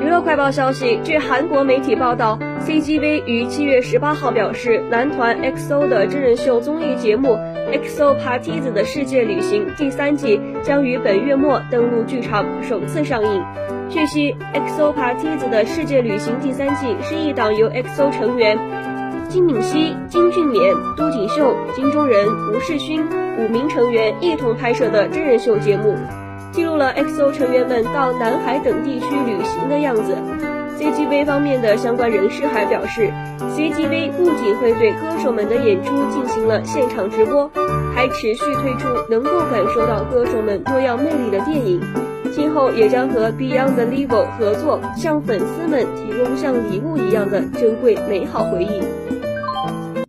娱乐快报消息，据韩国媒体报道，CGV 于七月十八号表示，男团 XO 的真人秀综艺节目《XO Parties 的世界旅行》第三季将于本月末登陆剧场，首次上映。据悉，《XO Parties 的世界旅行》第三季是一档由 XO 成员金敏熙、金俊勉、都锦秀、金钟仁、吴世勋五名成员一同拍摄的真人秀节目。记录了 XO 成员们到南海等地区旅行的样子。CGV 方面的相关人士还表示，CGV 不仅会对歌手们的演出进行了现场直播，还持续推出能够感受到歌手们多样魅力的电影。今后也将和 Beyond the Level 合作，向粉丝们提供像礼物一样的珍贵美好回忆。